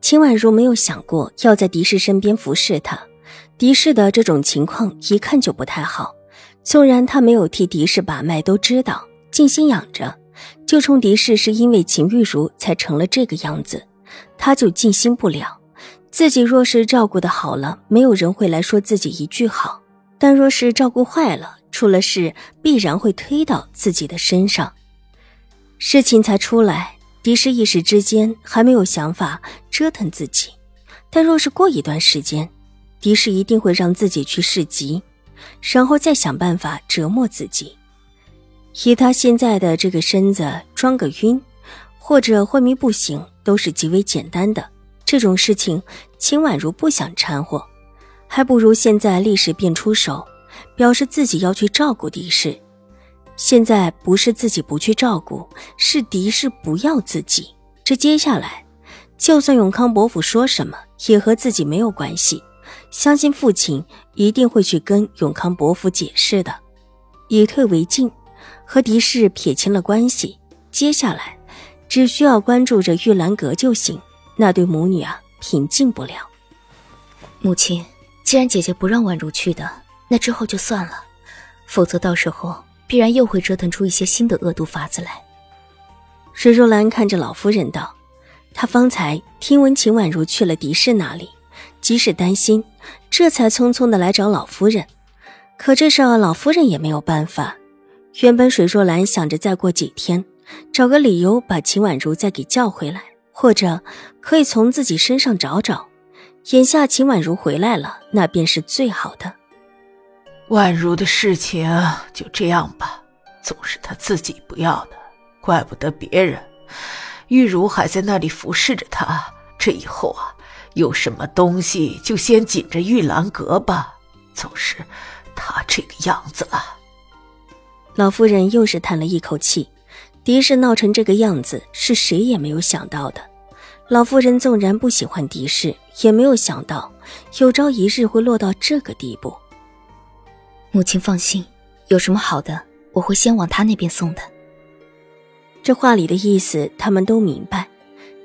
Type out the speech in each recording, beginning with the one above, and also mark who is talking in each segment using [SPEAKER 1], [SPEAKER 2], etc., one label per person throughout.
[SPEAKER 1] 秦婉如没有想过要在狄氏身边服侍他，狄氏的这种情况一看就不太好。纵然他没有替狄氏把脉，都知道静心养着。就冲狄氏是因为秦玉茹才成了这个样子，他就静心不了。自己若是照顾的好了，没有人会来说自己一句好；但若是照顾坏了，出了事必然会推到自己的身上。事情才出来。狄氏一时之间还没有想法折腾自己，但若是过一段时间，狄氏一定会让自己去市集，然后再想办法折磨自己。以他现在的这个身子，装个晕或者昏迷不醒都是极为简单的。这种事情，秦婉如不想掺和，还不如现在立时便出手，表示自己要去照顾狄氏。现在不是自己不去照顾，是狄氏不要自己。这接下来，就算永康伯府说什么，也和自己没有关系。相信父亲一定会去跟永康伯府解释的。以退为进，和狄氏撇清了关系。接下来，只需要关注着玉兰阁就行。那对母女啊，平静不了。
[SPEAKER 2] 母亲，既然姐姐不让婉如去的，那之后就算了，否则到时候。必然又会折腾出一些新的恶毒法子来。
[SPEAKER 1] 水若兰看着老夫人道：“她方才听闻秦婉如去了狄氏那里，即使担心，这才匆匆的来找老夫人。可这事老夫人也没有办法。原本水若兰想着再过几天，找个理由把秦婉如再给叫回来，或者可以从自己身上找找。眼下秦婉如回来了，那便是最好的。”
[SPEAKER 3] 宛如的事情就这样吧，总是他自己不要的，怪不得别人。玉茹还在那里服侍着他，这以后啊，有什么东西就先紧着玉兰阁吧。总是他这个样子了。
[SPEAKER 1] 老夫人又是叹了一口气，狄氏闹成这个样子，是谁也没有想到的。老夫人纵然不喜欢狄氏，也没有想到有朝一日会落到这个地步。
[SPEAKER 2] 母亲放心，有什么好的，我会先往他那边送的。
[SPEAKER 1] 这话里的意思，他们都明白。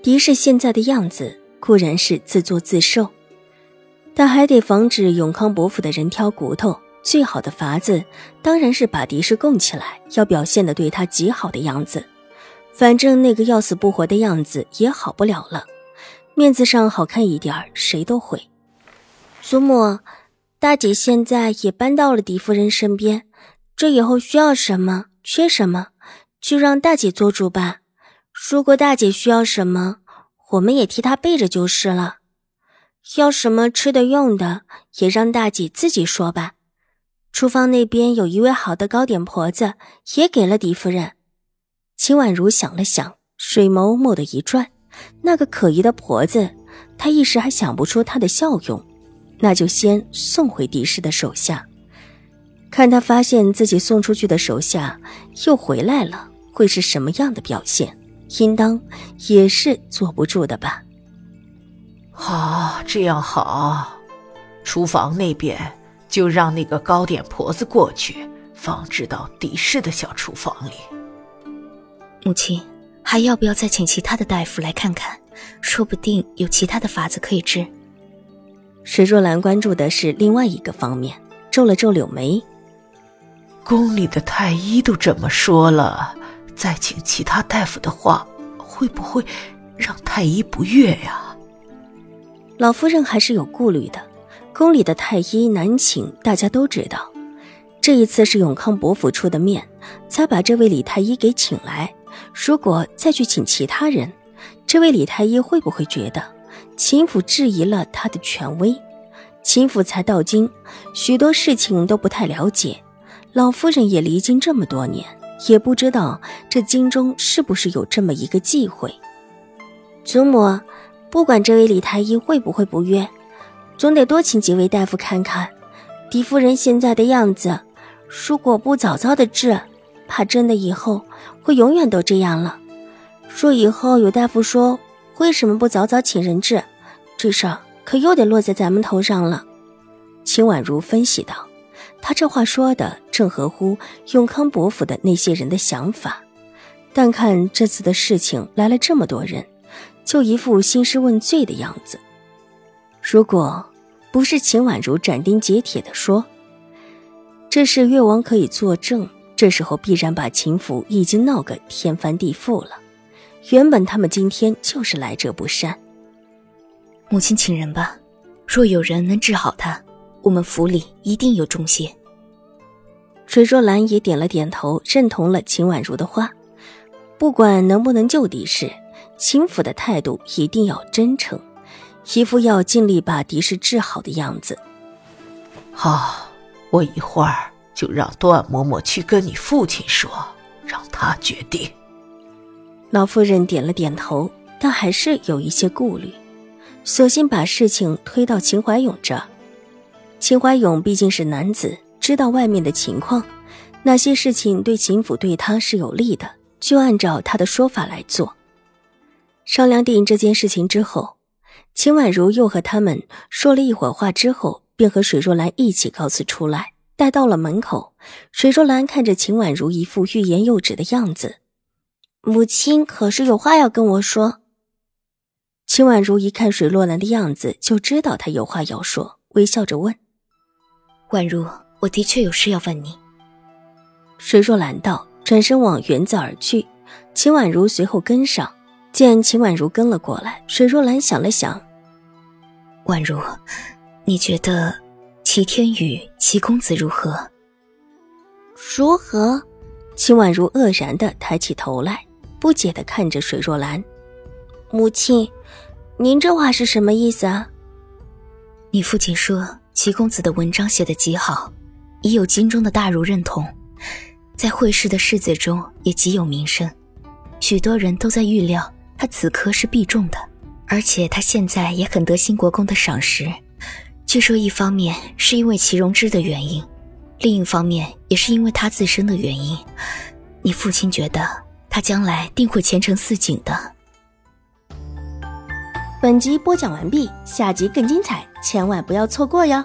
[SPEAKER 1] 狄氏现在的样子固然是自作自受，但还得防止永康伯府的人挑骨头。最好的法子，当然是把狄氏供起来，要表现的对他极好的样子。反正那个要死不活的样子也好不了了，面子上好看一点谁都会。祖母。大姐现在也搬到了狄夫人身边，这以后需要什么、缺什么，就让大姐做主吧。如果大姐需要什么，我们也替她备着就是了。要什么吃的、用的，也让大姐自己说吧。厨房那边有一位好的糕点婆子，也给了狄夫人。秦婉如想了想，水眸蓦地一转，那个可疑的婆子，她一时还想不出她的效用。那就先送回狄氏的手下，看他发现自己送出去的手下又回来了，会是什么样的表现？应当也是坐不住的吧。
[SPEAKER 3] 好，这样好。厨房那边就让那个糕点婆子过去，放置到狄氏的小厨房里。
[SPEAKER 2] 母亲，还要不要再请其他的大夫来看看？说不定有其他的法子可以治。
[SPEAKER 1] 水若兰关注的是另外一个方面，皱了皱柳眉。
[SPEAKER 3] 宫里的太医都这么说了，再请其他大夫的话，会不会让太医不悦呀？
[SPEAKER 1] 老夫人还是有顾虑的。宫里的太医难请，大家都知道。这一次是永康伯府出的面，才把这位李太医给请来。如果再去请其他人，这位李太医会不会觉得？秦府质疑了他的权威，秦府才到京，许多事情都不太了解。老夫人也离京这么多年，也不知道这京中是不是有这么一个忌讳。祖母，不管这位李太医会不会不悦，总得多请几位大夫看看。狄夫人现在的样子，如果不早早的治，怕真的以后会永远都这样了。说以后有大夫说为什么不早早请人治，这事儿可又得落在咱们头上了。秦婉如分析道：“他这话说的正合乎永康伯府的那些人的想法，但看这次的事情来了这么多人，就一副兴师问罪的样子。如果……”不是秦婉如斩钉截铁地说：“这事越王可以作证。”这时候必然把秦府已经闹个天翻地覆了。原本他们今天就是来者不善。
[SPEAKER 2] 母亲请人吧，若有人能治好他，我们府里一定有重谢。
[SPEAKER 1] 水若兰也点了点头，认同了秦婉如的话。不管能不能救狄氏，秦府的态度一定要真诚。一副要尽力把狄氏治好的样子。
[SPEAKER 3] 好，我一会儿就让段嬷嬷去跟你父亲说，让他决定。
[SPEAKER 1] 老夫人点了点头，但还是有一些顾虑，索性把事情推到秦怀勇这。秦怀勇毕竟是男子，知道外面的情况，哪些事情对秦府对他是有利的，就按照他的说法来做。商量定这件事情之后。秦婉如又和他们说了一会儿话之后，便和水若兰一起告辞出来。待到了门口，水若兰看着秦婉如一副欲言又止的样子，母亲可是有话要跟我说。秦婉如一看水若兰的样子，就知道她有话要说，微笑着问：“
[SPEAKER 2] 婉如，我的确有事要问你。”
[SPEAKER 1] 水若兰道，转身往园子而去。秦婉如随后跟上。见秦婉如跟了过来，水若兰想了想。
[SPEAKER 2] 婉如，你觉得齐天宇、齐公子如何？
[SPEAKER 1] 如何？秦婉如愕然的抬起头来，不解的看着水若兰。母亲，您这话是什么意思啊？
[SPEAKER 2] 你父亲说齐公子的文章写得极好，已有京中的大儒认同，在会试的士子中也极有名声，许多人都在预料。他此刻是必中的，而且他现在也很得新国公的赏识。据说一方面是因为齐荣之的原因，另一方面也是因为他自身的原因。你父亲觉得他将来定会前程似锦的。
[SPEAKER 1] 本集播讲完毕，下集更精彩，千万不要错过哟。